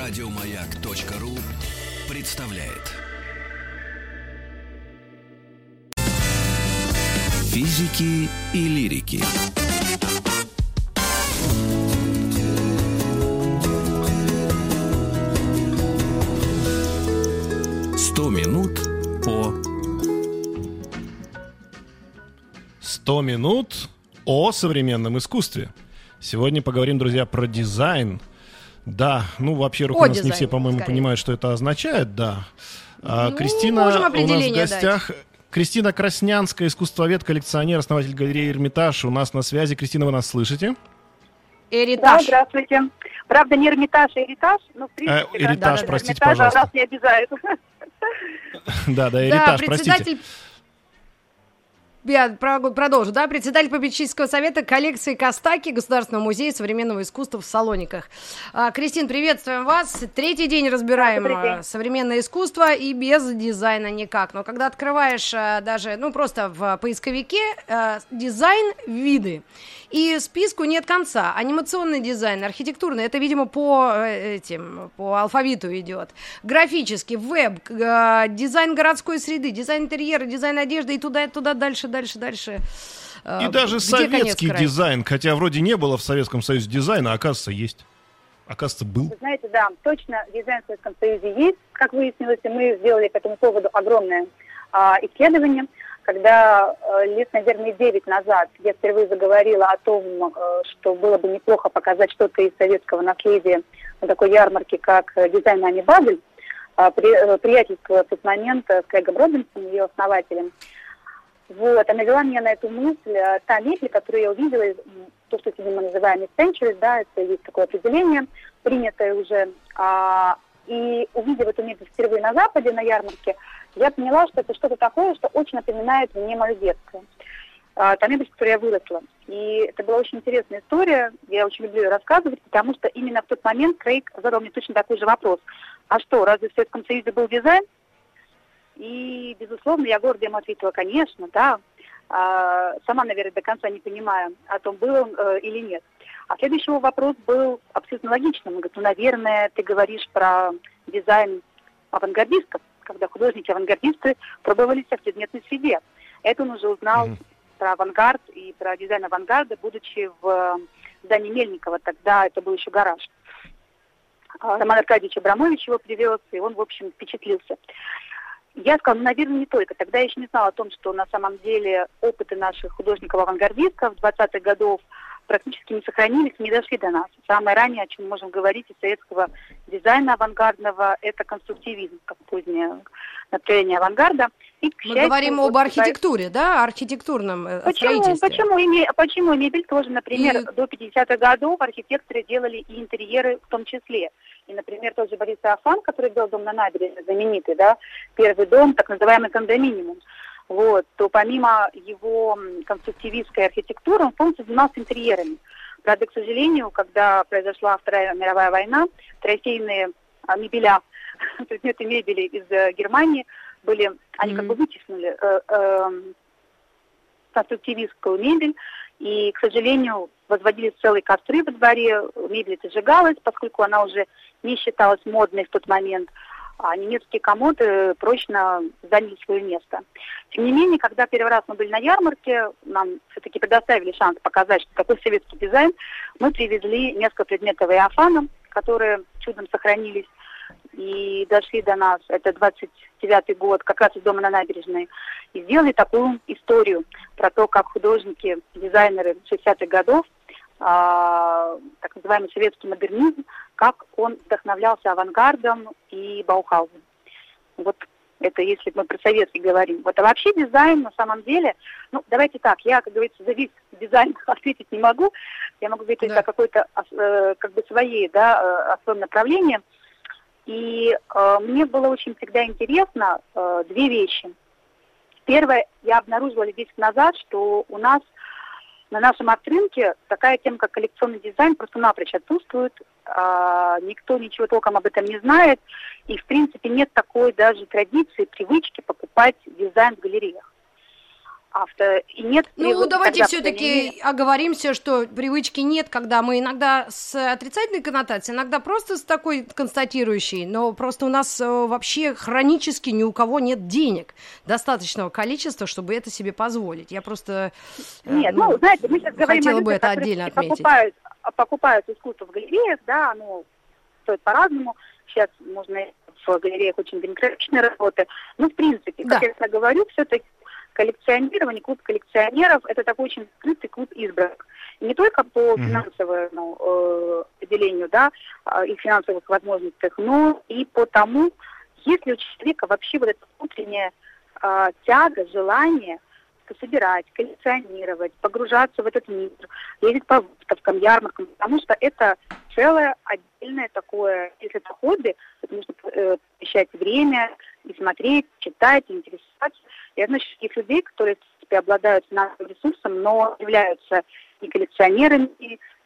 Радиомаяк.ру представляет. Физики и лирики. Сто минут по 100 минут о современном искусстве. Сегодня поговорим, друзья, про дизайн. Да, ну, во-первых, О у нас не все, по-моему, скорее. понимают, что это означает, да. А, Ну, Кристина у нас в гостях. Кристина Краснянская, искусствовед, коллекционер, основатель галереи «Эрмитаж». У нас на связи. Кристина, вы нас слышите? Да, Эритаж. здравствуйте. Правда, не Эрмитаж, а Эритаж. Ну, в принципе, Э, Эритаж, да, простите, Эрмитажа пожалуйста. нас не обижают. Да, да, да, «Эритаж», простите. Я про- продолжу, да, председатель попечительского совета коллекции Костаки Государственного музея современного искусства в Салониках. А, Кристин, приветствуем вас. Третий день разбираем день. а, современное искусство и без дизайна никак. Но когда открываешь а, даже, ну, просто в поисковике дизайн, виды, и списку нет конца. Анимационный дизайн, архитектурный, это, видимо, по э, этим, по алфавиту идет. Графический, веб, дизайн городской среды, дизайн интерьера, дизайн одежды и туда, и туда, дальше, дальше, дальше. И А, даже где советский дизайн, хотя вроде не было в Советском Союзе дизайна, а оказывается, есть. Оказывается, был. Вы знаете, да, точно дизайн в Советском Союзе есть. Как выяснилось, и мы сделали к этому поводу огромное а, исследование. Когда э, лет, наверное, 9 назад я впервые заговорила о том, э, что было бы неплохо показать что-то из советского наследия на такой ярмарке, как э, Design Miami Basel, а, при, э, приятельствуя в тот момент э, с Крэгом Робинсом, ее основателем. Вот, а навела меня на эту мысль э, та мебель, которую я увидела, то, что сегодня мы называем centuries, да, это есть такое определение, принятое уже. А, и увидев эту мебель впервые на Западе, на ярмарке, я поняла, что это что-то такое, что очень напоминает мне мое детство. А, та мебель, с которой я выросла. И это была очень интересная история, я очень люблю ее рассказывать, потому что именно в тот момент Крейг задал мне точно такой же вопрос. А что, разве в Советском Союзе был дизайн? И, безусловно, я гордо ему ответила, конечно, да. А, сама, наверное, до конца не понимая, о том, был он э, или нет. А следующий его вопрос был абсолютно логичным. Он говорит, ну, наверное, ты говоришь про дизайн авангардистов, когда художники-авангардисты пробовались в предметной среде. Это он уже узнал Мгм. про авангард и про дизайн авангарда, будучи в э, здании Мельникова. Тогда это был еще гараж. А, Роман Аркадьевич Абрамович его привез, и он, в общем, впечатлился. Я сказала, ну, наверное, не только. Тогда я еще не знала о том, что на самом деле опыты наших художников-авангардистов 20-х годов практически не сохранились, не дошли до нас. Самое раннее, о чем мы можем говорить из советского дизайна авангардного, это конструктивизм, как позднее направление авангарда. И, Мы счастью, говорим вот об архитектуре, да, архитектурном э, Почему, строительстве. почему, име- почему мебель тоже, например, И- до 50-х годов архитекторы делали и интерьеры в том числе. И, например, тот же Борис Афан, который делал дом на набережной, знаменитый, да, первый дом, так называемый кондоминиум, вот, то помимо его конструктивистской архитектуры, он полностью занимался интерьерами. Правда, к сожалению, когда произошла Вторая мировая война, трофейные а, мебеля, предметы мебели из э, Германии были, они как Мгм. бы вытеснули э, эм, конструктивистскую мебель, и, к сожалению, возводились целые костры во дворе, мебель эта сжигалась, поскольку она уже не считалась модной в тот момент, а немецкие комоды прочно заняли свое место. Тем не менее, когда первый раз мы были на ярмарке, нам все-таки предоставили шанс показать, что такой советский дизайн, мы привезли несколько предметов Иофана, которые чудом сохранились и дошли до нас. Это 29-й год, как раз из дома на набережной. И сделали такую историю про то, как художники, дизайнеры 60-х годов, а, так называемый советский модернизм, как он вдохновлялся авангардом и Баухаузом. Вот это если мы про советский говорим. Вот, а вообще дизайн на самом деле, ну, давайте так, я, как говорится, за весь дизайн ответить не могу. Я могу говорить Да. о какой-то, э, как бы, своей, да, э, о своем направлении. И э, мне было очень всегда интересно э, две вещи. Первое, я обнаружила лет 10 назад, что у нас на нашем арт-рынке такая тема, как коллекционный дизайн, просто напрочь отсутствует. А, никто ничего толком об этом не знает. И, в принципе, нет такой даже традиции, привычки покупать дизайн в галереях. Автор и нет. Ну, давайте все-таки оговоримся, что привычки нет, когда мы иногда с отрицательной коннотацией, иногда просто с такой констатирующей, но просто у нас э, вообще хронически ни у кого нет денег достаточного количества, чтобы это себе позволить. Я просто э, нет, ну, ну знаете, мы сейчас говорим хотела бы это отдельно отметить. Покупают, покупают искусство в галереях, да, оно стоит по-разному. Сейчас можно в галереях очень демократичные работы. Ну, в принципе, как да. я всегда говорю, все-таки коллекционирование, клуб коллекционеров – это такой очень скрытый клуб избранных. Не только по финансовому э, определению, да, э, и финансовых возможностях, но и по тому, есть ли у человека вообще вот эта внутренняя э, тяга, желание собирать, коллекционировать, погружаться в этот мир, ездить по выставкам, ярмаркам, потому что это целое отдельное такое, если это хобби, это нужно э, посвящать время и смотреть, читать, интересоваться. Я знаю таких людей, которые, в принципе, обладают финансовым ресурсом, но являются не коллекционерами,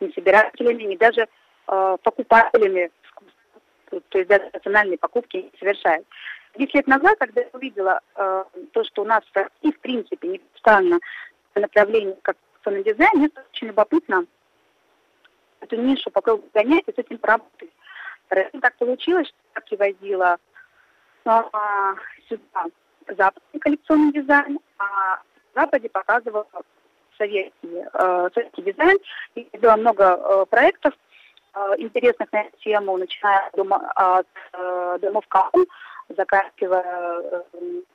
не собирателями, не даже э, покупателями то есть даже национальные покупки не совершают. Десять лет назад, когда я увидела э, то, что у нас в России, в принципе, не представлено направление как национальный дизайн, мне очень любопытно эту нишу попробовать занять и с этим поработать. Так получилось, что я привозила э, сюда западный коллекционный дизайн, а в Западе показывала советский, э, советский дизайн. И было много э, проектов э, интересных на эту тему, начиная от, дома, от э, домов Каун, заканчивая э,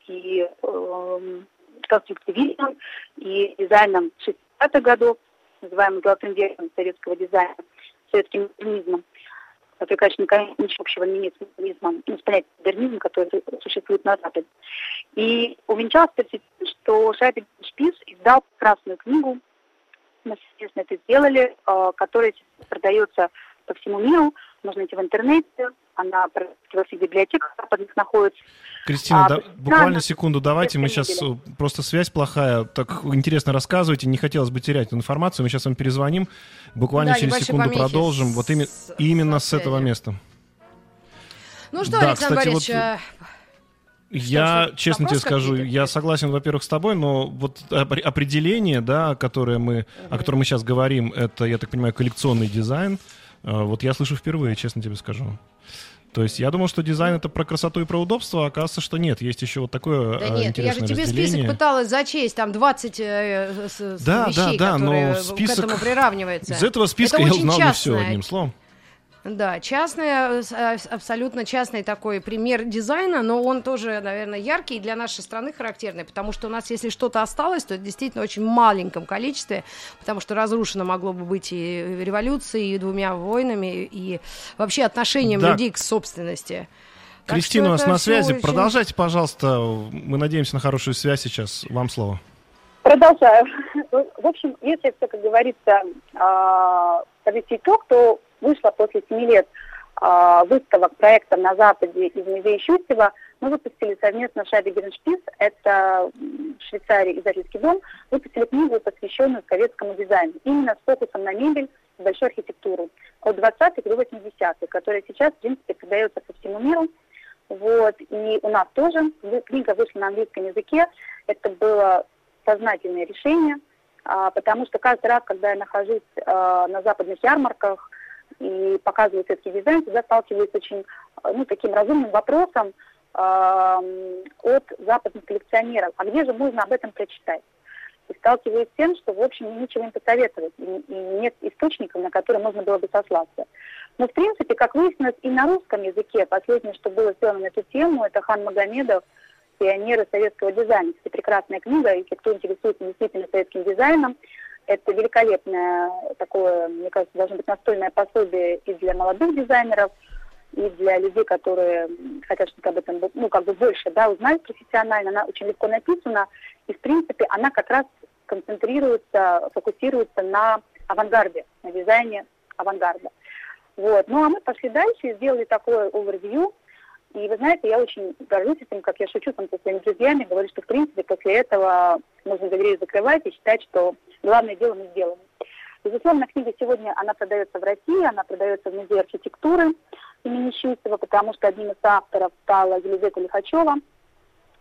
и э, конструктивизмом, и дизайном 60-х годов, называемым золотым веком советского дизайна, советским модернизмом который, конечно, ничего общего не имеет с модернизмом, ну, с понятием модернизма, который существует на Западе. И увенчалось тем, что Шайбин Шпиц издал красную книгу, мы, естественно, это сделали, э, которая продается по всему миру, можно найти в интернете, она во всех библиотеках западных находится. Кристина, а, да, буквально секунду давайте, мы сейчас, э, просто связь плохая, так интересно рассказывайте, не хотелось бы терять информацию, мы сейчас вам перезвоним, буквально да, через секунду продолжим, с... вот ими, именно с этого места. Ну что, да, Александр кстати, Борисович, вот... Э, я, что, честно тебе скажу, я согласен, во-первых, с тобой, но вот определение, да, которое мы, угу. о котором мы сейчас говорим, это, я так понимаю, коллекционный дизайн. Э, вот я слышу впервые, честно тебе скажу. То есть я думал, что дизайн это про красоту и про удобство, а оказывается, что нет. Есть еще вот такое да нет, я же тебе список пыталась зачесть, там 20 э, с, да, вещей, да, да, которые но список... к этому приравнивается. Из этого списка это я узнал не все, одним словом. Да, частный, э, абсолютно частный такой пример дизайна, но он тоже, наверное, яркий и для нашей страны характерный, потому что у нас, если что-то осталось, то это действительно очень маленьком количестве, потому что разрушено могло бы быть и революцией, и двумя войнами, и вообще отношением да. людей к собственности. Кристина у нас на связи. Очень... Продолжайте, пожалуйста. Мы надеемся на хорошую связь сейчас. Вам слово. Продолжаю. В общем, если все, как говорится, а, подвести итог, то вышла после семи лет э, выставок проекта на Западе из музея Щусева. Мы выпустили совместно Шаби Гереншпиц, это в Швейцарии издательский дом, выпустили книгу, посвященную советскому дизайну, именно с фокусом на мебель, большую архитектуру, от 20-х до 80-х, которая сейчас, в принципе, продается по всему миру. Вот, и у нас тоже книга вышла на английском языке. Это было сознательное решение, а, потому что каждый раз, когда я нахожусь а, на западных ярмарках, и показывают советский дизайн, всегда сталкиваются очень э, ну, таким разумным вопросом э, от западных коллекционеров. А где же можно об этом прочитать? И сталкиваюсь с тем, что, в общем, нечего им посоветовать, и, и нет источников, на которые можно было бы сослаться. Но, в принципе, как выяснилось, и на русском языке последнее, что было сделано на эту тему, это Хан Магомедов «Пионеры советского дизайна». Это прекрасная книга, если кто интересуется действительно советским дизайном, это великолепное такое, мне кажется, должно быть настольное пособие и для молодых дизайнеров, и для людей, которые хотят что-то об этом, ну, как бы больше, да, узнать профессионально. Она очень легко написана, и, в принципе, она как раз концентрируется, фокусируется на авангарде, на дизайне авангарда. Вот. Ну, а мы пошли дальше и сделали такое overview, и вы знаете, я очень горжусь этим, как я шучу там со своими друзьями, говорю, что в принципе после этого можно дверей закрывать и считать, что главное дело мы сделано. Безусловно, книга сегодня, она продается в России, она продается в Музее архитектуры имени Щусева, потому что одним из авторов стала Елизавета Лихачева,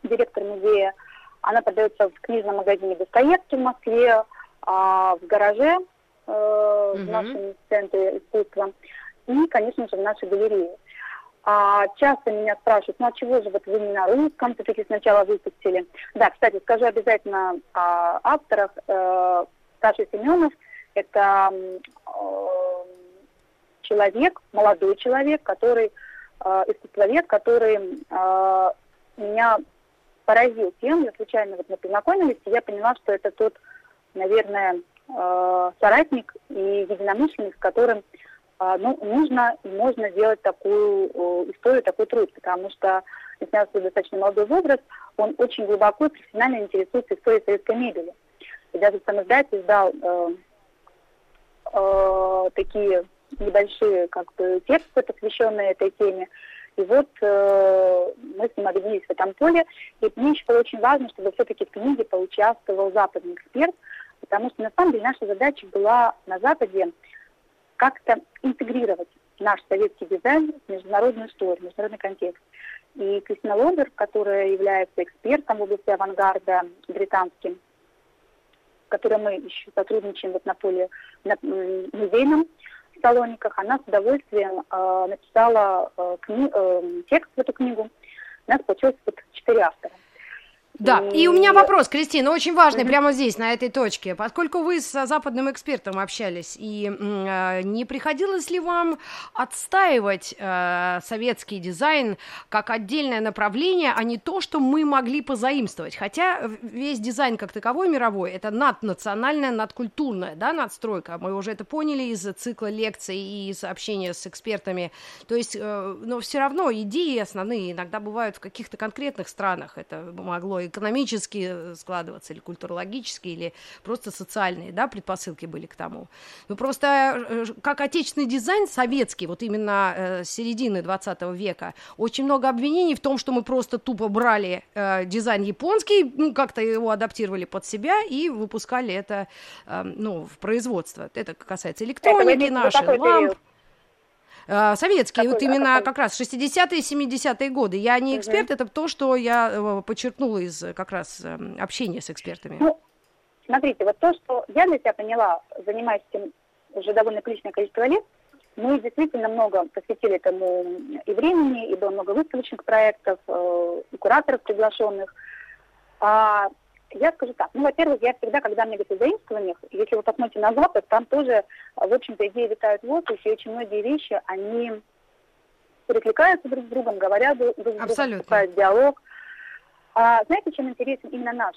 директор музея. Она продается в книжном магазине Достоевский в Москве, а в гараже э, mm-hmm. в нашем центре искусства и, конечно же, в нашей галерее. А, часто меня спрашивают, ну а чего же вот вы не на русском все-таки сначала выпустили? Да, кстати, скажу обязательно о авторах. Э, Саша Семенов – это э, человек, молодой человек, который, э, искусствовед, который э, меня поразил тем, я случайно вот мы познакомились, и я поняла, что это тот, наверное, э, соратник и единомышленник, с которым ну, нужно и можно сделать такую историю, такой труд, потому что, несмотря на свой достаточно молодой возраст, он очень глубоко и профессионально интересуется историей советской мебели. И даже сам издатель издал э, э, такие небольшие как бы, тексты, посвященные этой теме. И вот э, мы с ним объединились в этом поле. И мне еще было очень важно, чтобы все-таки в книге поучаствовал западный эксперт, потому что на самом деле наша задача была на Западе как-то интегрировать наш советский дизайн в международную историю, в международный контекст. И Кристина Лобер, которая является экспертом в области авангарда британским, с которой мы еще сотрудничаем вот на поле на музейном в Салониках, она с удовольствием э, написала э, кни- э, текст в эту книгу. У нас получилось вот четыре автора. Да, и у меня вопрос, Кристина, очень важный прямо здесь, на этой точке. Поскольку вы с западным экспертом общались, и э, не приходилось ли вам отстаивать э, советский дизайн как отдельное направление, а не то, что мы могли позаимствовать? Хотя весь дизайн как таковой мировой – это наднациональная, надкультурная да, надстройка. Мы уже это поняли из цикла лекций и из общения с экспертами. То есть, э, но все равно идеи основные иногда бывают в каких-то конкретных странах. Это могло и экономически э, складываться, или культурологически, или просто социальные, да, предпосылки были к тому. Ну, просто э, как отечественный дизайн советский, вот именно э, середины 20 века, очень много обвинений в том, что мы просто тупо брали э, дизайн японский, ну, как-то его адаптировали под себя и выпускали это, э, ну, в производство. Это касается электроники нашей, ламп. Период? Э, советские, какой, вот именно какой? как раз 60-е, 70-е годы. Я не эксперт, угу. это то, что я э, подчеркнула из как раз эм, общения с экспертами. Ну, смотрите, вот то, что я для себя поняла, занимаясь этим уже довольно приличное количество лет, мы действительно много посвятили этому и времени, и было много выставочных проектов, э, и кураторов приглашенных. А я скажу так. Ну, во-первых, я всегда, когда мне говорят о заимствованиях, если вы посмотрите на Запад, там тоже, в общем-то, идеи витают в воздухе, и очень многие вещи, они перекликаются друг с другом, говорят друг с другом, вступает диалог. А знаете, чем интересен именно наш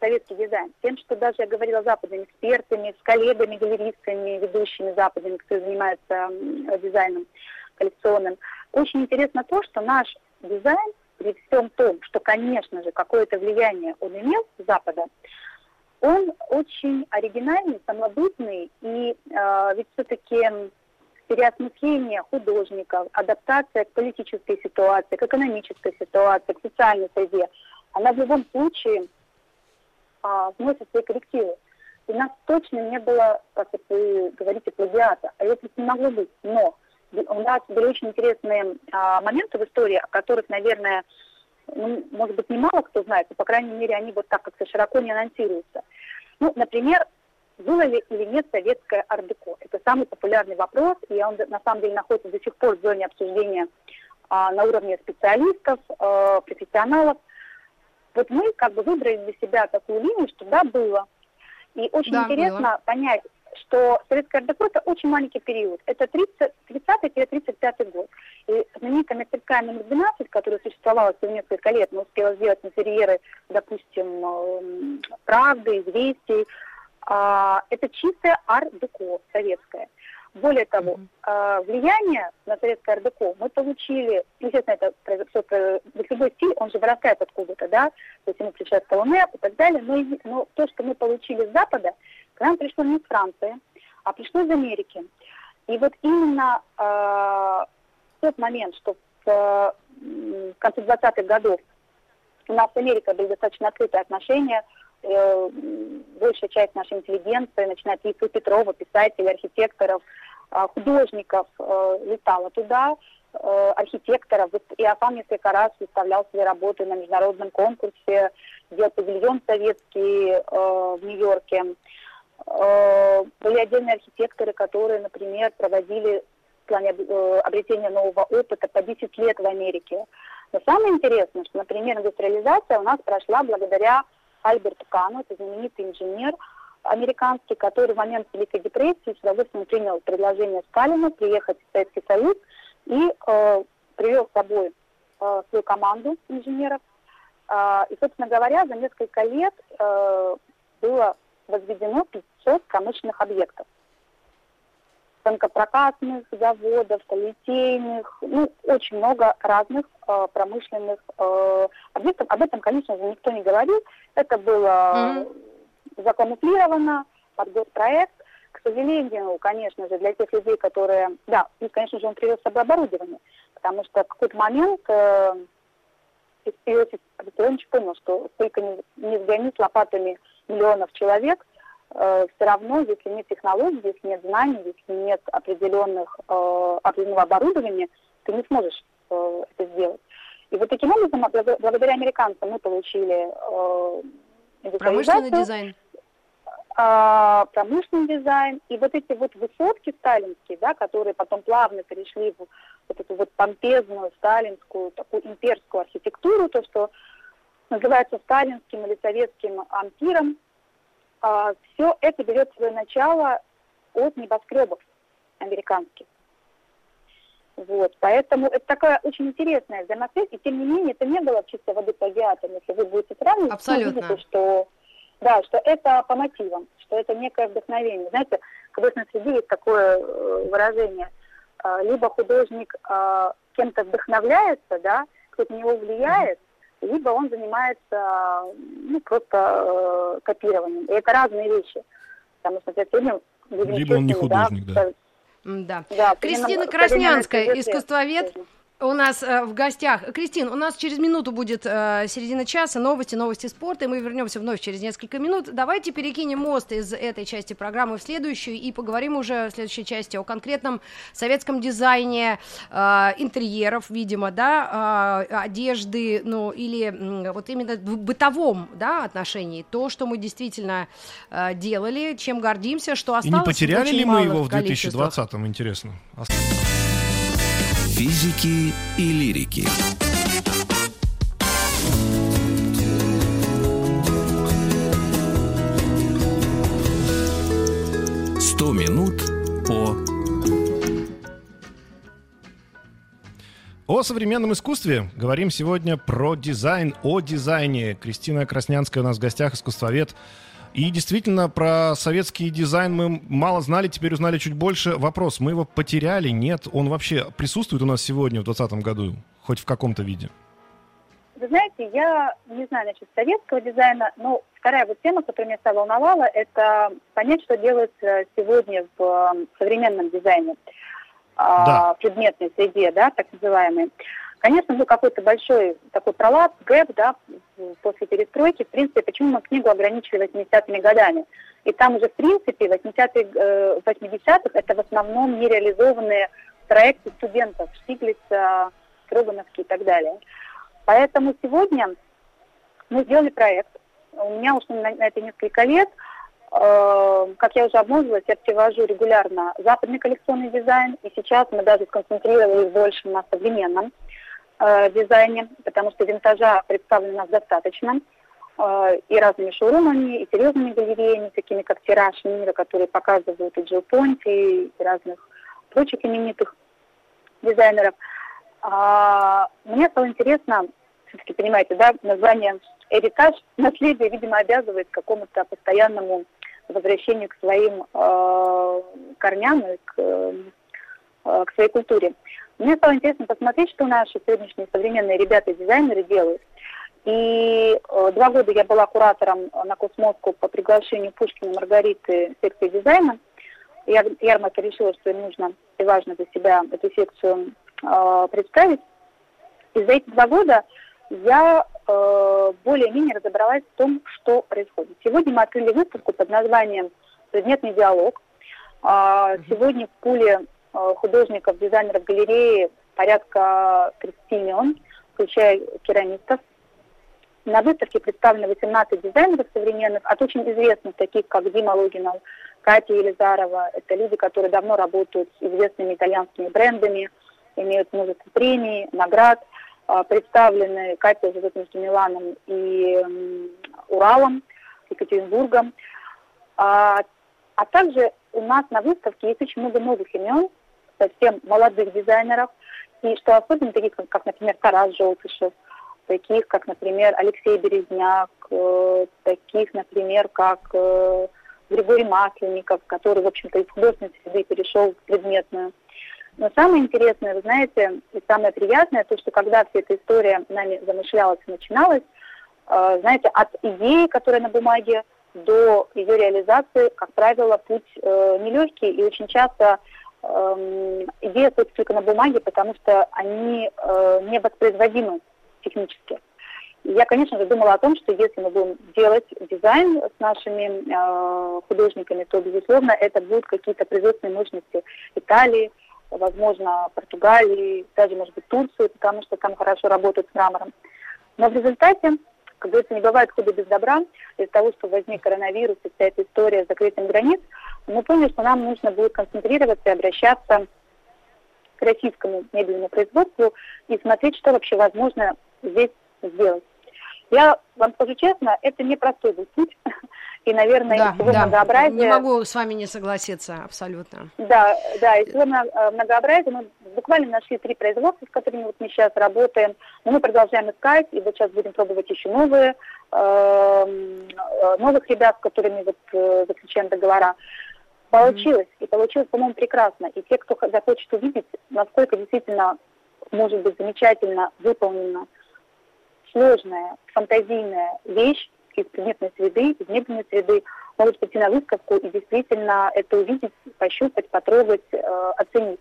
советский дизайн? Тем, что даже я говорила с западными экспертами, с коллегами, галеристами, ведущими западными, кто занимается дизайном коллекционным. Очень интересно то, что наш дизайн при всем том, что, конечно же, какое-то влияние он имел с Запада, он очень оригинальный, самобытный, и э, ведь все-таки переосмысление художников, адаптация к политической ситуации, к экономической ситуации, к социальной среде, она в любом случае а, вносит свои коррективы. И нас точно не было, как вы говорите, плагиата, а это не могло быть. Но у нас были очень интересные а, моменты в истории, о которых, наверное, ну, может быть, немало кто знает, но, по крайней мере, они вот так как-то широко не анонсируются. Ну, например, было ли или нет советское ардеко? Это самый популярный вопрос, и он на самом деле находится до сих пор в зоне обсуждения а, на уровне специалистов, а, профессионалов. Вот мы как бы выбрали для себя такую линию, что да, было. И очень да, интересно было. понять, что советская РДП это очень маленький период. Это 30-35 год. И знаменитая мастерская номер 12, которая существовала всего несколько лет, но успела сделать интерьеры, допустим, эм, «Правды», «Известий», а, это чистая ар-деко советская. Более того, mm-hmm. влияние на советское ар-деко мы получили, естественно, это все, любой стиль, он же вырастает откуда-то, да, то есть ему приезжает Колоне и так далее, но, но то, что мы получили с Запада, к нам пришло не из Франции, а пришло из Америки. И вот именно э, тот момент, что в, в конце 20-х годов у нас с Америкой были достаточно открытые отношения, э, большая часть нашей интеллигенции, начиная от Ильфа Петрова, писателей, архитекторов, э, художников, э, летала туда, э, архитекторов. Иофан несколько раз выставлял свои работы на международном конкурсе, делал павильон советский э, в Нью-Йорке. Э, были отдельные архитекторы, которые, например, проводили в плане э, обретения нового опыта по 10 лет в Америке. Но самое интересное, что, например, индустриализация у нас прошла благодаря Альберту Кану, это знаменитый инженер американский, который в момент Великой депрессии с удовольствием принял предложение Сталина приехать в Советский Союз и э, привел с собой э, свою команду инженеров. Э, и, собственно говоря, за несколько лет э, было возведено 500 промышленных объектов танкопрокатных заводов, литейных, ну, очень много разных э, промышленных э, объектов. Об этом, конечно же, никто не говорил. Это было mm-hmm. закамуфлировано под госпроект. К сожалению, конечно же, для тех людей, которые... Да, и, конечно же, он привез с собой оборудование, потому что в какой-то момент э, Иосиф Виссарионович понял, что сколько не, не сгонить лопатами миллионов человек – э, все равно, если нет технологий, если нет знаний, если нет определенных, э, определенного оборудования, ты не сможешь э, это сделать. И вот таким образом, благодаря американцам мы получили э, промышленный дизайн. Э, промышленный дизайн. И вот эти вот высотки сталинские, да, которые потом плавно перешли в вот эту вот помпезную сталинскую, такую имперскую архитектуру, то, что называется сталинским или советским ампиром, а, все это берет свое начало от небоскребов американских. Вот, поэтому это такая очень интересная взаимосвязь, и тем не менее это не было чисто воды плагиатом. Если вы будете сравнивать, Абсолютно. вы увидите, что, да, что это по мотивам, что это некое вдохновение. Знаете, в художественной среде есть такое э, выражение, а, либо художник а, кем-то вдохновляется, да, кто-то на него влияет, либо он занимается ну, просто э, копированием. И это разные вещи. Потому что сегодня Либо он не художник, да. Да. да. Кристина Краснянская, искусствовед, у нас э, в гостях. Кристин, у нас через минуту будет э, середина часа, новости, новости спорта, и мы вернемся вновь через несколько минут. Давайте перекинем мост из этой части программы в следующую и поговорим уже в следующей части о конкретном советском дизайне э, интерьеров, видимо, да, э, одежды, ну, или э, вот именно в бытовом, да, отношении. То, что мы действительно э, делали, чем гордимся, что осталось. И не потеряли ли мы его в 2020-м, интересно? Физики и лирики. Сто минут по О современном искусстве говорим сегодня про дизайн, о дизайне. Кристина Краснянская у нас в гостях, искусствовед, и действительно, про советский дизайн мы мало знали, теперь узнали чуть больше. Вопрос, мы его потеряли? Нет? Он вообще присутствует у нас сегодня, в 2020 году? Хоть в каком-то виде? Вы знаете, я не знаю насчет советского дизайна, но вторая вот тема, которая меня стала волновала, это понять, что делается сегодня в современном дизайне, да. в предметной среде, да, так называемой. Конечно, был какой-то большой такой провал, gap, да, после перестройки. В принципе, почему мы книгу ограничили 80-ми годами? И там уже, в принципе, 80-е, 80-х э, это в основном нереализованные проекты студентов, Штиглица, Строгановский и так далее. Поэтому сегодня мы сделали проект. У меня ушло на, на это несколько лет. Э, как я уже обмолвилась, я привожу регулярно западный коллекционный дизайн, и сейчас мы даже сконцентрировались больше на современном э, дизайне, потому что винтажа представлено нас достаточно э, и разными шоурумами, и серьезными галереями, такими как «Тираж мира», которые показывают и Джо Понти, и разных прочих именитых дизайнеров. А, мне стало интересно, все-таки, понимаете, да, название «Эритаж», наследие, видимо, обязывает к какому-то постоянному возвращению к своим э, корням и к, э, к своей культуре. Мне стало интересно посмотреть, что наши сегодняшние современные ребята-дизайнеры делают. И э, два года я была куратором на Космоску по приглашению Пушкина Маргариты секции дизайна. Я, ярмарка решила, что им нужно и важно для себя эту секцию э, представить. И за эти два года я э, более-менее разобралась в том, что происходит. Сегодня мы открыли выставку под названием «Предметный диалог». Э, сегодня в пуле Э, художников, дизайнеров галереи порядка 30 имен, включая керамистов. На выставке представлены 18 дизайнеров современных, от очень известных, таких как Дима Логинов, Катя Елизарова. Это люди, которые давно работают с известными итальянскими брендами, имеют множество премий, наград. А, представлены Катя живет между Миланом и Уралом, Екатеринбургом. А, а также у нас на выставке есть очень много новых имен, совсем молодых дизайнеров, и что особенно таких, как, например, Тарас Желтышев, таких, как, например, Алексей Березняк, э, таких, например, как э, Григорий Масленников, который, в общем-то, из художественной среды перешел в предметную. Но самое интересное, вы знаете, и самое приятное, то, что когда вся эта история нами замышлялась и начиналась, э, знаете, от идеи, которая на бумаге, до ее реализации, как правило, путь э, нелегкий, и очень часто э, идеи остаются только на бумаге, потому что они э, не воспроизводимы технически. Я, конечно же, думала о том, что если мы будем делать дизайн с нашими э, художниками, то, безусловно, это будут какие-то производственные мощности Италии, возможно, Португалии, даже, может быть, Турции, потому что там хорошо работают с мрамором. Но в результате как говорится, не бывает худа без добра. Из-за того, что возник коронавирус и вся эта история с закрытием границ, мы поняли, что нам нужно будет концентрироваться и обращаться к российскому мебельному производству и смотреть, что вообще возможно здесь сделать. Я вам скажу честно, это не простой был путь. И, наверное, да, всего да. многообразия... Не могу с вами не согласиться, абсолютно. Да, да, и всего э, многообразия мы буквально нашли три производства, с которыми вот мы сейчас работаем. Но мы продолжаем искать, и вот сейчас будем пробовать еще новые, эм, э, новых ребят, с которыми вот э, заключаем договора. Получилось, mm-hmm. и получилось, по-моему, прекрасно. И те, кто захочет увидеть, насколько действительно может быть замечательно выполнена сложная, фантазийная вещь из предметной среды, из мебельной среды, могут прийти на выставку и действительно это увидеть, пощупать, потрогать, э, оценить.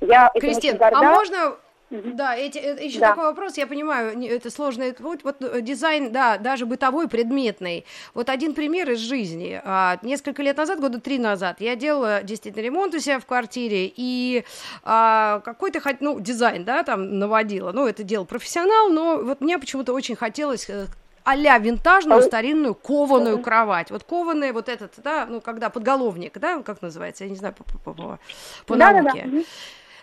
Я Кристин, а можно да, эти, это еще да. такой вопрос, я понимаю, это сложный путь. Вот э, дизайн, да, даже бытовой, предметный. Вот один пример из жизни. А, несколько лет назад, года три назад, я делала действительно ремонт у себя в квартире, и а, какой-то, ну, дизайн, да, там наводила. Ну, это делал профессионал, но вот мне почему-то очень хотелось э, а-ля винтажную старинную кованую кровать. Вот кованая вот этот, да, ну, когда подголовник, да, как называется, я не знаю по, по, по, по да, науке. Да, да.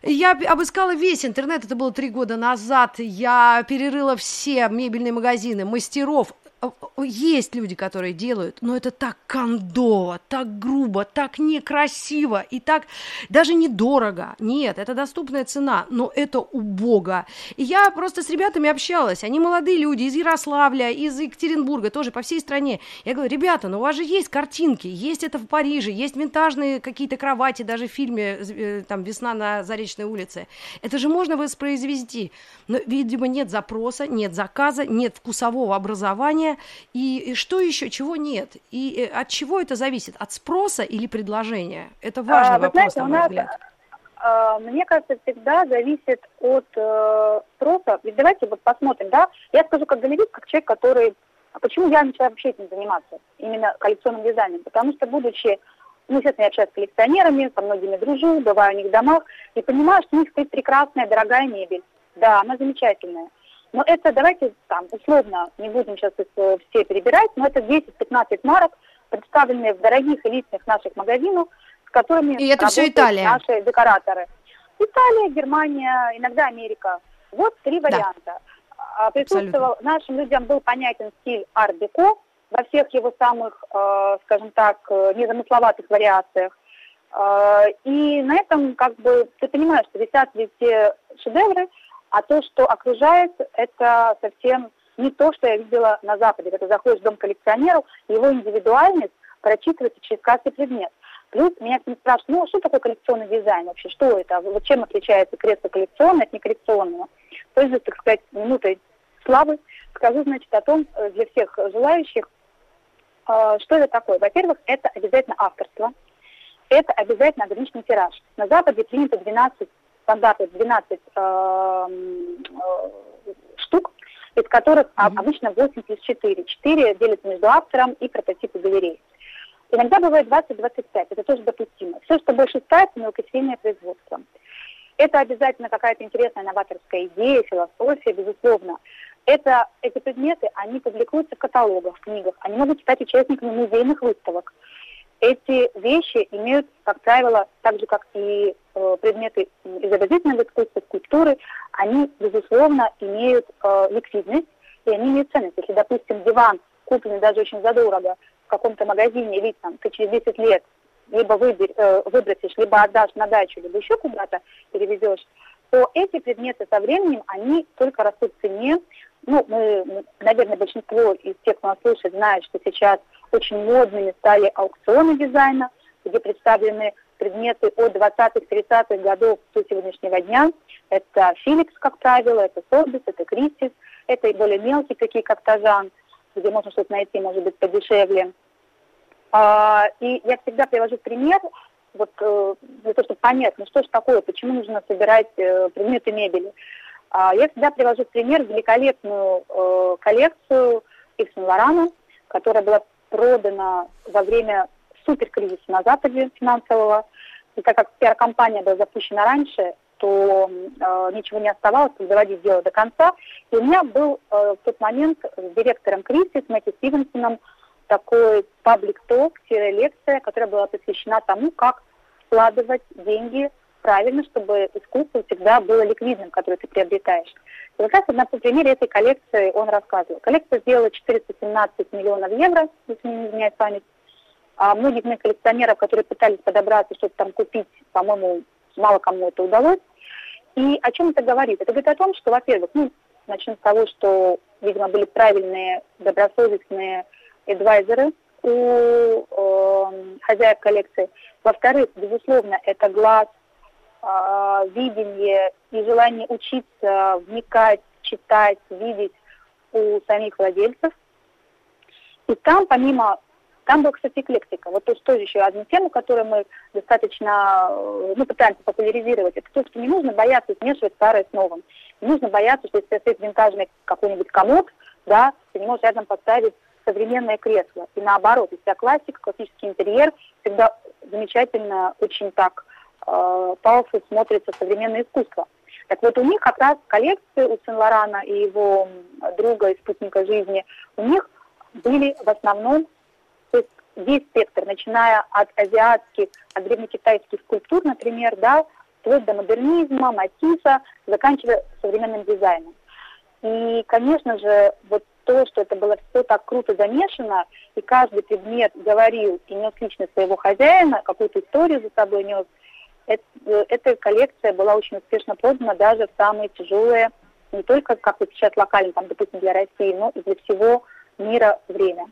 Я обыскала весь интернет, это было три года назад. Я перерыла все мебельные магазины, мастеров. Есть люди, которые делают, но это так кондово, так грубо, так некрасиво и так даже недорого. Нет, это доступная цена, но это убого. И я просто с ребятами общалась, они молодые люди из Ярославля, из Екатеринбурга, тоже по всей стране. Я говорю, ребята, ну у вас же есть картинки, есть это в Париже, есть винтажные какие-то кровати, даже в фильме э, там «Весна на Заречной улице». Это же можно воспроизвести. Но, видимо, нет запроса, нет заказа, нет вкусового образования, и, и что еще, чего нет? И э, от чего это зависит? От спроса или предложения? Это важный а, вопрос, знаете, на мой нас, взгляд. А, мне кажется, всегда зависит от э, спроса. Ведь давайте вот посмотрим, да? Я скажу как галерист, как человек, который... А почему я начала вообще этим заниматься? Именно коллекционным дизайном. Потому что, будучи ну, естественно, я общаюсь с коллекционерами, со многими дружу, бываю у них в домах, и понимаю, что у них стоит прекрасная, дорогая мебель. Да, она замечательная. Но это, давайте там, условно, не будем сейчас их э, все перебирать, но это 10-15 марок, представленные в дорогих элитных наших магазинах, с которыми И это все Италия. наши декораторы. Италия, Германия, иногда Америка. Вот три варианта. Да. Присутствовал, Абсолютно. нашим людям был понятен стиль арт-деко во всех его самых, э, скажем так, э, незамысловатых вариациях. И на этом, как бы, ты понимаешь, что висят везде шедевры, а то, что окружает, это совсем не то, что я видела на Западе. Когда заходишь в дом коллекционеров, его индивидуальность прочитывается через каждый предмет. Плюс меня спрашивают, ну, а что такое коллекционный дизайн вообще? Что это? Вот чем отличается кресло коллекционное от неколлекционного? Пользуясь, так сказать, минутой славы, скажу, значит, о том э, для всех желающих, э, что это такое. Во-первых, это обязательно авторство, это обязательно ограниченный тираж. На Западе принято 12 стандарты 12 э, э, штук, из которых mm-hmm. обычно 8 плюс 4. 4 делятся между автором и прототипы галереи. Иногда бывает 20-25, это тоже допустимо. Все, что больше ставится, мелкосерийное производство. Это обязательно какая-то интересная новаторская идея, философия, безусловно. Это, эти предметы, они публикуются в каталогах, в книгах, они могут стать участниками музейных выставок. Эти вещи имеют, как правило, так же, как и э, предметы изобразительного искусства, скульптуры, они, безусловно, имеют э, ликвидность, и они имеют ценность. Если, допустим, диван купленный даже очень задорого в каком-то магазине, или там, ты через 10 лет либо выбер, э, выбросишь, либо отдашь на дачу, либо еще куда-то перевезешь, то эти предметы со временем, они только растут в цене. Ну, мы, наверное, большинство из тех, кто нас слушает, знает, что сейчас очень модными стали аукционы дизайна, где представлены предметы от 20-30-х годов до сегодняшнего дня. Это Филипс, как правило, это Сорбис, это Кристис, это и более мелкие, такие как Тажан, где можно что-то найти, может быть, подешевле. А, и я всегда привожу пример, вот э, для того, чтобы понять, ну что же такое, почему нужно собирать э, предметы мебели. А, я всегда привожу пример великолепную э, коллекцию Ив Лорана, которая была продана во время суперкризиса на Западе финансового. И так как пиар-компания была запущена раньше, то э, ничего не оставалось, как доводить дело до конца. И у меня был э, в тот момент с директором Кристи, с Мэтти Стивенсоном, такой паблик-ток, лекция, которая была посвящена тому, как вкладывать деньги правильно, чтобы искусство всегда было ликвидным, которое ты приобретаешь. И как раз на примере этой коллекции он рассказывал. Коллекция сделала 417 миллионов евро, если не изменяет память. А многих моих коллекционеров, которые пытались подобраться, что-то там купить, по-моему, мало кому это удалось. И о чем это говорит? Это говорит о том, что, во-первых, ну, начнем с того, что, видимо, были правильные, добросовестные адвайзеры у э, хозяев коллекции. Во-вторых, безусловно, это глаз, видение и желание учиться, вникать, читать, видеть у самих владельцев. И там, помимо там была, кстати, эклектика. Вот то, тоже еще одну тему, которую мы достаточно, э, ну, пытаемся популяризировать. Это то, что не нужно бояться смешивать старое с новым. Не нужно бояться, что если стоит винтажный какой-нибудь комод, да, ты не можешь рядом поставить современное кресло. И наоборот, если классика, классический интерьер, всегда замечательно, очень так э, powerful смотрится современное искусство. Так вот, у них как раз коллекции у Сен-Лорана и его друга и спутника жизни, у них были в основном весь спектр, начиная от азиатских, от древнекитайских скульптур, например, да, вплоть до модернизма, матисса, заканчивая современным дизайном. И, конечно же, вот то, что это было все так круто замешано, и каждый предмет говорил и нес лично своего хозяина, какую-то историю за собой нес, эта коллекция была очень успешно продана даже в самые тяжелые, не только, как вот сейчас локально, там, допустим, для России, но и для всего мира время.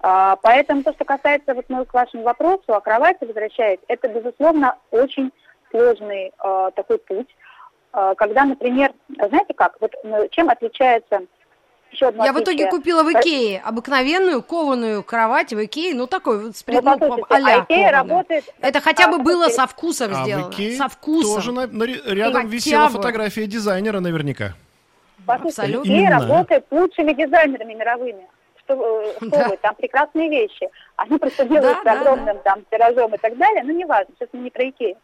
А, поэтому то, что касается вот мы к вашему вопросу о кровати возвращаясь, это, безусловно, очень сложный э, такой путь. Э, когда, например, знаете как, вот чем отличается еще одно Я отличие. в итоге купила в Икее обыкновенную кованую кровать в Икее, ну такой с пред... ну, ну, а Икея работает... Это хотя бы а, было со вкусом а сделано. В Икее со вкусом. Тоже на, на, рядом И висела фотография дизайнера наверняка. Послушайте, Абсолютно. Икея работает лучшими дизайнерами мировыми что, э, что да. вы, там прекрасные вещи. Они просто делают да, огромным да, там тиражом и так далее, но неважно, сейчас мы не про Икею.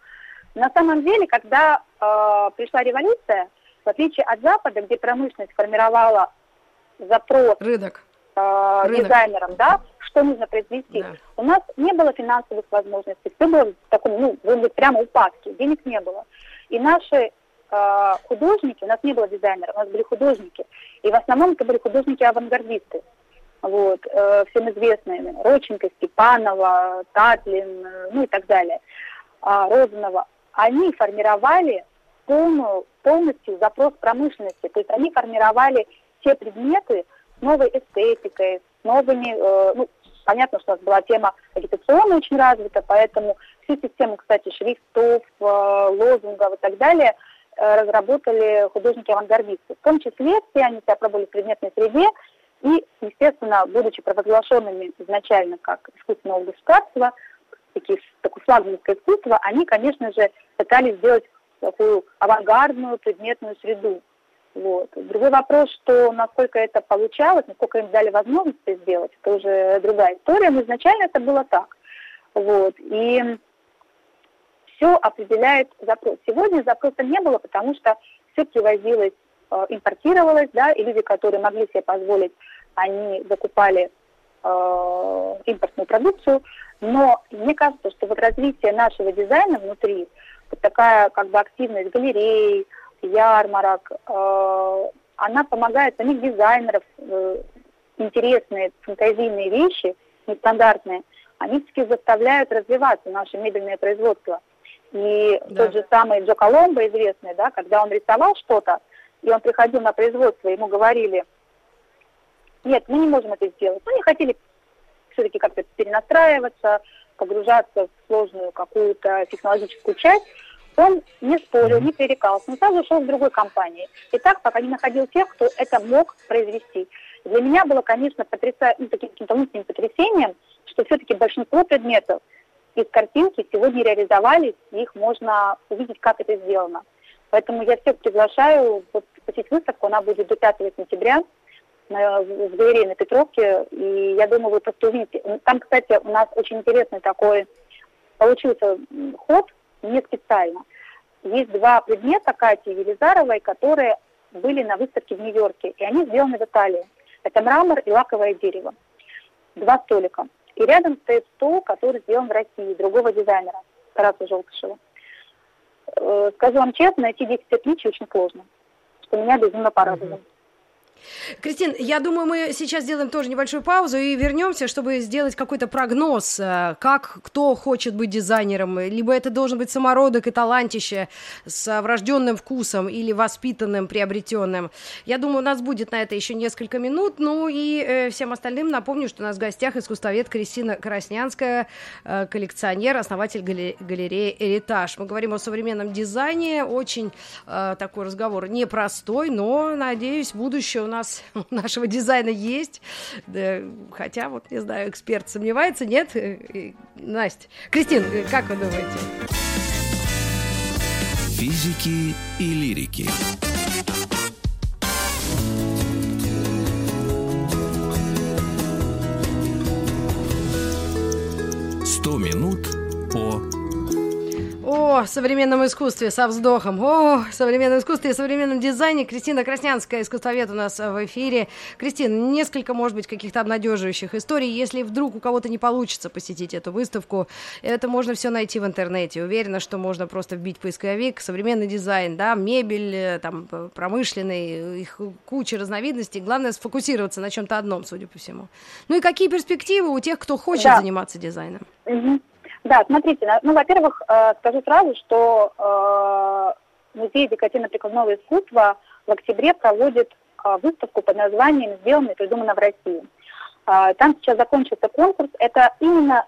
На самом деле, когда э, пришла революция, в отличие от Запада, где промышленность формировала запрос Рынок. Э, Рынок. дизайнерам, да, что нужно произвести, да. у нас не было финансовых возможностей, все было в таком, ну, было прямо упадке, денег не было. И наши э, художники, у нас не было дизайнеров, у нас были художники, и в основном это были художники-авангардисты вот, э, всем известные, Роченко, Степанова, Татлин, э, ну и так далее, э, Розанова, они формировали полную, полностью запрос промышленности, то есть они формировали те предметы с новой эстетикой, с новыми, э, ну, понятно, что у нас была тема агитационная очень развита, поэтому всю систему, кстати, шрифтов, э, лозунгов и так далее э, разработали художники-авангардисты. В том числе все они себя пробовали в предметной среде, и, естественно, будучи провозглашенными изначально как искусственное государство, такие, такое флагманское искусство, они, конечно же, пытались сделать такую авангардную предметную среду. Вот. Другой вопрос, что насколько это получалось, насколько им дали возможность это сделать, это уже другая история, но изначально это было так. Вот. И все определяет запрос. Сегодня запроса не было, потому что все привозилось, э, импортировалось, да, и люди, которые могли себе позволить, они закупали э, импортную продукцию. Но мне кажется, что вот развитие нашего дизайна внутри, вот такая как бы активность галерей, ярмарок, э, она помогает самих дизайнеров, э, интересные фантазийные вещи, нестандартные, они все-таки заставляют развиваться наше мебельное производство. И да. тот же самый Джо Коломбо известный, да, когда он рисовал что-то, и он приходил на производство, ему говорили, нет, мы не можем это сделать. Мы не хотели все-таки как-то перенастраиваться, погружаться в сложную какую-то технологическую часть. Он не спорил, не пререкался, но сразу шел в другой компании. И так, пока не находил тех, кто это мог произвести. Для меня было, конечно, потряса... ну, таким каким-то внутренним потрясением, что все-таки большинство предметов из картинки сегодня реализовались, их можно увидеть, как это сделано. Поэтому я всех приглашаю вот, посетить выставку, она будет до 5 сентября на, в галерее на Петровке, и я думаю, вы просто увидите. Там, кстати, у нас очень интересный такой получился ход, не специально. Есть два предмета Кати Велизаровой, которые были на выставке в Нью-Йорке, и они сделаны в Италии. Это мрамор и лаковое дерево. Два столика. И рядом стоит стол, который сделан в России, другого дизайнера, Тараса Желтышева. Э, скажу вам честно, найти 10 отличий очень сложно, что меня безумно порадовало. Mm-hmm. Кристин, я думаю, мы сейчас сделаем тоже небольшую паузу и вернемся, чтобы сделать какой-то прогноз, э, как кто хочет быть дизайнером. Либо это должен быть самородок и талантище с врожденным вкусом или воспитанным, приобретенным. Я думаю, у нас будет на это еще несколько минут. Ну и э, всем остальным напомню, что у нас в гостях искусствовед Кристина Краснянская, э, коллекционер, основатель галереи «Эритаж». Мы говорим о современном дизайне. Очень такой разговор непростой, но, надеюсь, будущее у нас у нашего дизайна есть. Да, хотя, вот, не знаю, эксперт сомневается, нет? Э, Настя. Кристин, э, как вы думаете? Физики и лирики. Сто минут о современном искусстве со вздохом. О современном искусстве и современном дизайне. Кристина Краснянская, искусствовед у нас в эфире. Кристина, несколько, может быть, каких-то обнадеживающих историй. Если вдруг у кого-то не получится посетить эту выставку, это можно все найти в интернете. Уверена, что можно просто вбить поисковик, современный дизайн, да, мебель, э, там, промышленный, их куча разновидностей. Главное сфокусироваться на чем-то одном, судя по всему. Ну и какие перспективы у тех, кто хочет да. заниматься дизайном? Угу. Да, смотрите, ну, во-первых, э, скажу сразу, что э, музей декоративно-прикладного искусства в октябре проводит э, выставку под названием «Сделано и придумано в России». Там сейчас закончится конкурс. Это именно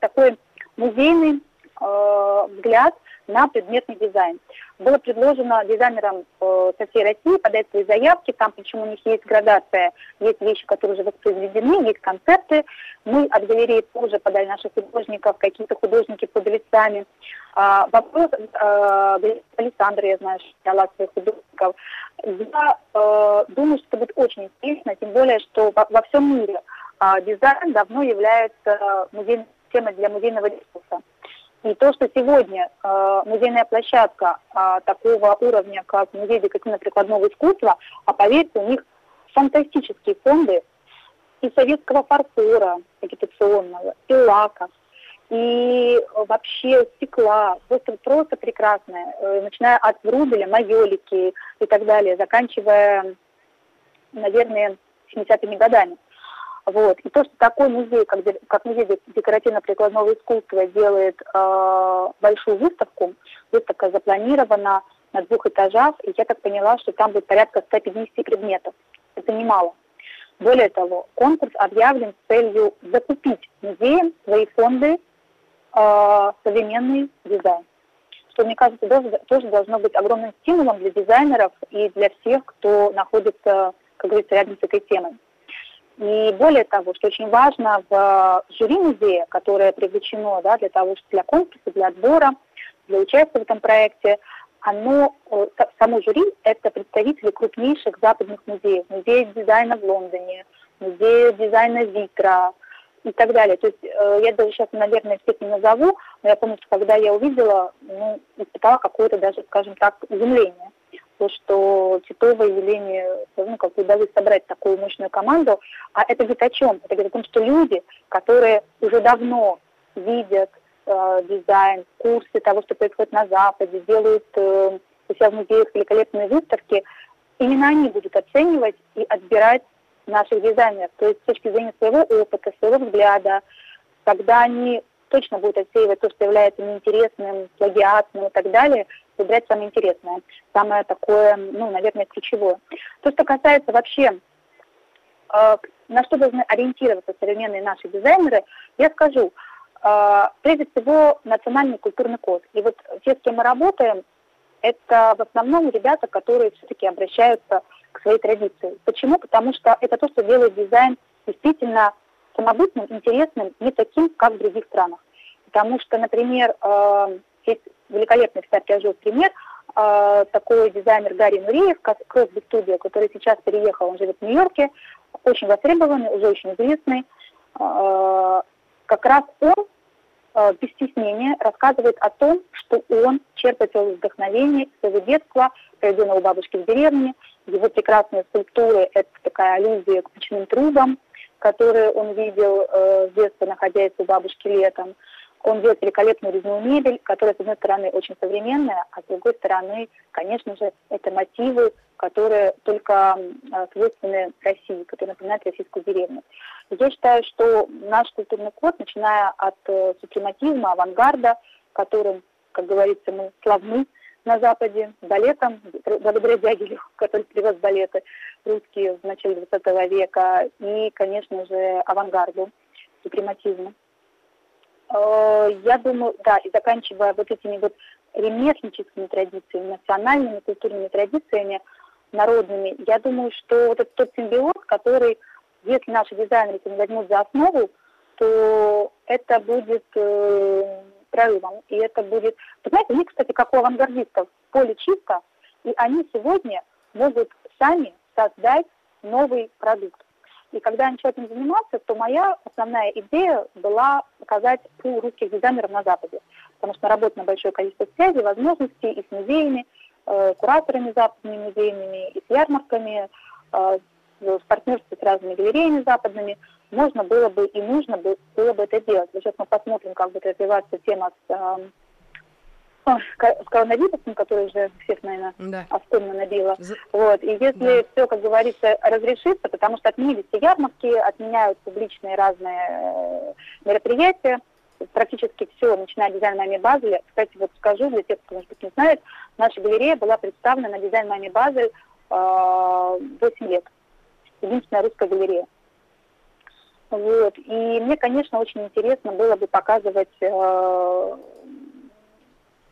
такой музейный взгляд на предметный дизайн. Было предложено дизайнерам э, со всей России подать свои заявки, там почему у них есть градация, есть вещи, которые уже воспроизведены, есть концепты. Мы от галереи тоже подали наших художников, какие-то художники подали сами. А, вопрос э, Александра, я знаю, что дала своих художников. Я э, думаю, что это будет очень интересно, тем более, что во, во всем мире э, дизайн давно является музейной темой для музейного дискурса. И то, что сегодня э, музейная площадка э, такого уровня, как музей декоративно-прикладного искусства, а поверьте, у них фантастические фонды и советского фарфора агитационного, и лаков, и вообще стекла, просто, просто прекрасное, э, начиная от Врубеля, Майолики и так далее, заканчивая, наверное, 70-ми годами. Вот. И то, что такой музей, как, как музей декоративно-прикладного искусства, делает э, большую выставку, выставка запланирована на двух этажах, и я так поняла, что там будет порядка 150 предметов. Это немало. Более того, конкурс объявлен с целью закупить музеям свои фонды э, современный дизайн. Что, мне кажется, тоже, тоже должно быть огромным стимулом для дизайнеров и для всех, кто находится, как говорится, рядом с этой темой. И более того, что очень важно в жюри музея, которое привлечено да, для того, для конкурса, для отбора, для участия в этом проекте, оно, э, само жюри – это представители крупнейших западных музеев. Музей дизайна в Лондоне, музей дизайна Витра, и так далее. То есть э, я даже сейчас, наверное, всех не назову, но я помню, что когда я увидела, ну, испытала какое-то даже, скажем так, изумление. То, что Титова и Елене, ну, как удалось собрать такую мощную команду. А это говорит о чем? Это говорит о том, что люди, которые уже давно видят э, дизайн, курсы того, что происходит на Западе, делают э, у себя в музеях великолепные выставки, именно они будут оценивать и отбирать наших дизайнеров. То есть с точки зрения своего опыта, своего взгляда, когда они точно будут отсеивать то, что является неинтересным, плагиатным и так далее, выбирать самое интересное, самое такое, ну, наверное, ключевое. То, что касается вообще, э, на что должны ориентироваться современные наши дизайнеры, я скажу, э, прежде всего, национальный культурный код. И вот те, с кем мы работаем, это в основном ребята, которые все-таки обращаются к своей традиции. Почему? Потому что это то, что делает дизайн действительно самобытным, интересным, не таким, как в других странах. Потому что, например, э, есть великолепный, кстати, я живу пример, э, такой дизайнер Гарри Нуриев, Кросби Студио, который сейчас переехал, он живет в Нью-Йорке, очень востребованный, уже очень известный. Э, как раз он Э, без стеснения рассказывает о том, что он черпает свое вдохновение своего детства, проведенного у бабушки в деревне. Его прекрасные скульптуры – это такая аллюзия к печным трубам, которые он видел э, с детства, находясь у бабушки летом. Он делает великолепную резную мебель, которая, с одной стороны, очень современная, а с другой стороны, конечно же, это мотивы, которые только э, свойственны России, которые напоминают российскую деревню. Я считаю, что наш культурный код, начиная от э, супрематизма, авангарда, которым, как говорится, мы славны на Западе, балетом, благодаря Дягилеву, который привез балеты русские в начале 20 века, и, конечно же, авангарду, супрематизму. Э, я думаю, да, и заканчивая вот этими вот ремесленническими традициями, национальными культурными традициями, народными, я думаю, что вот этот тот симбиоз, который если наши дизайнеры возьмут за основу, то это будет э, прорывом. И это будет... Вы знаете, кстати, как у авангардистов, поле чисто, и они сегодня могут сами создать новый продукт. И когда я начала этим заниматься, то моя основная идея была показать пул русских дизайнеров на Западе. Потому что работа на большое количество связей, возможностей и с музеями, э, кураторами западными музейными, и с ярмарками, э, в партнерстве с разными галереями западными, можно было бы и нужно было бы это делать. Сейчас мы посмотрим, как будет развиваться тема с, э, с коронавирусом, который уже всех, наверное, да. За... Вот. И если да. все, как говорится, разрешится, потому что отменились все ярмарки, отменяют публичные разные э, мероприятия, практически все, начиная дизайн Мами Базеля. Кстати, вот скажу для тех, кто, может быть, не знает, наша галерея была представлена на дизайн Мами Базель э, 8 лет единственная русская галерея. Вот. И мне, конечно, очень интересно было бы показывать э,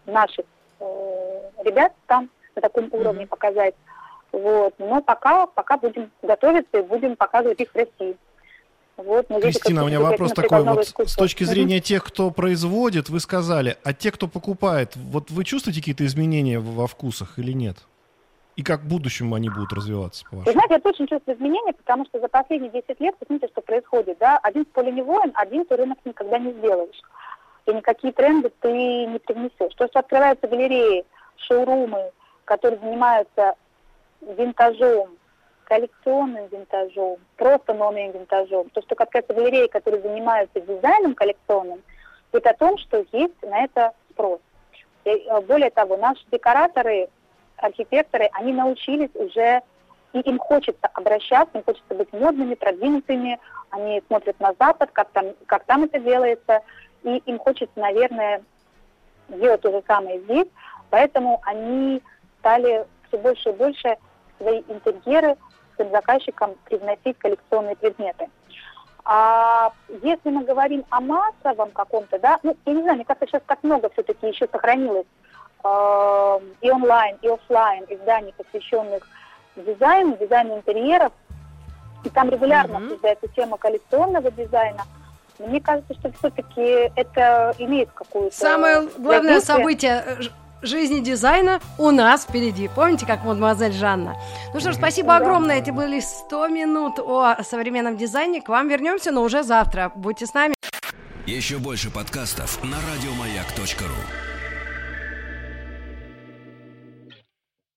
наших э, ребят там на таком mm-hmm. уровне показать. Вот. Но пока, пока будем готовиться и будем показывать их в России. Вот, Кристина, у меня вопрос такой, вот с точки зрения тех, кто производит, вы сказали, а те, кто покупает, вот вы чувствуете какие-то изменения во вкусах или нет? И как в будущем они будут развиваться, по Вы знаете, я точно чувствую изменения, потому что за последние 10 лет, посмотрите, что происходит, да, один в поле не воин, один ты рынок никогда не сделаешь. И никакие тренды ты не привнесешь. То, что открываются галереи, шоурумы, которые занимаются винтажом, коллекционным винтажом, просто новым винтажом. То, что касается галереи, которые занимаются дизайном коллекционным, это о том, что есть на это спрос. И, э, более того, наши декораторы архитекторы, они научились уже, и им хочется обращаться, им хочется быть модными, продвинутыми, они смотрят на Запад, как там, как там это делается, и им хочется, наверное, делать то же самое здесь, поэтому они стали все больше и больше свои интерьеры своим заказчикам привносить коллекционные предметы. А если мы говорим о массовом каком-то, да, ну, я не знаю, мне кажется, сейчас так много все-таки еще сохранилось э, и онлайн, и офлайн изданий, посвященных дизайну, дизайну интерьеров. И там регулярно mm-hmm. обсуждается тема коллекционного дизайна. Мне кажется, что все-таки это имеет какую-то... Самое главное событие жизни дизайна у нас впереди. Помните, как мадемуазель Жанна? Ну что ж, спасибо Да. огромное. Это были 100 минут о современном дизайне. К вам вернемся, но уже завтра. Будьте с нами. Еще больше подкастов на радиомаяк.ру.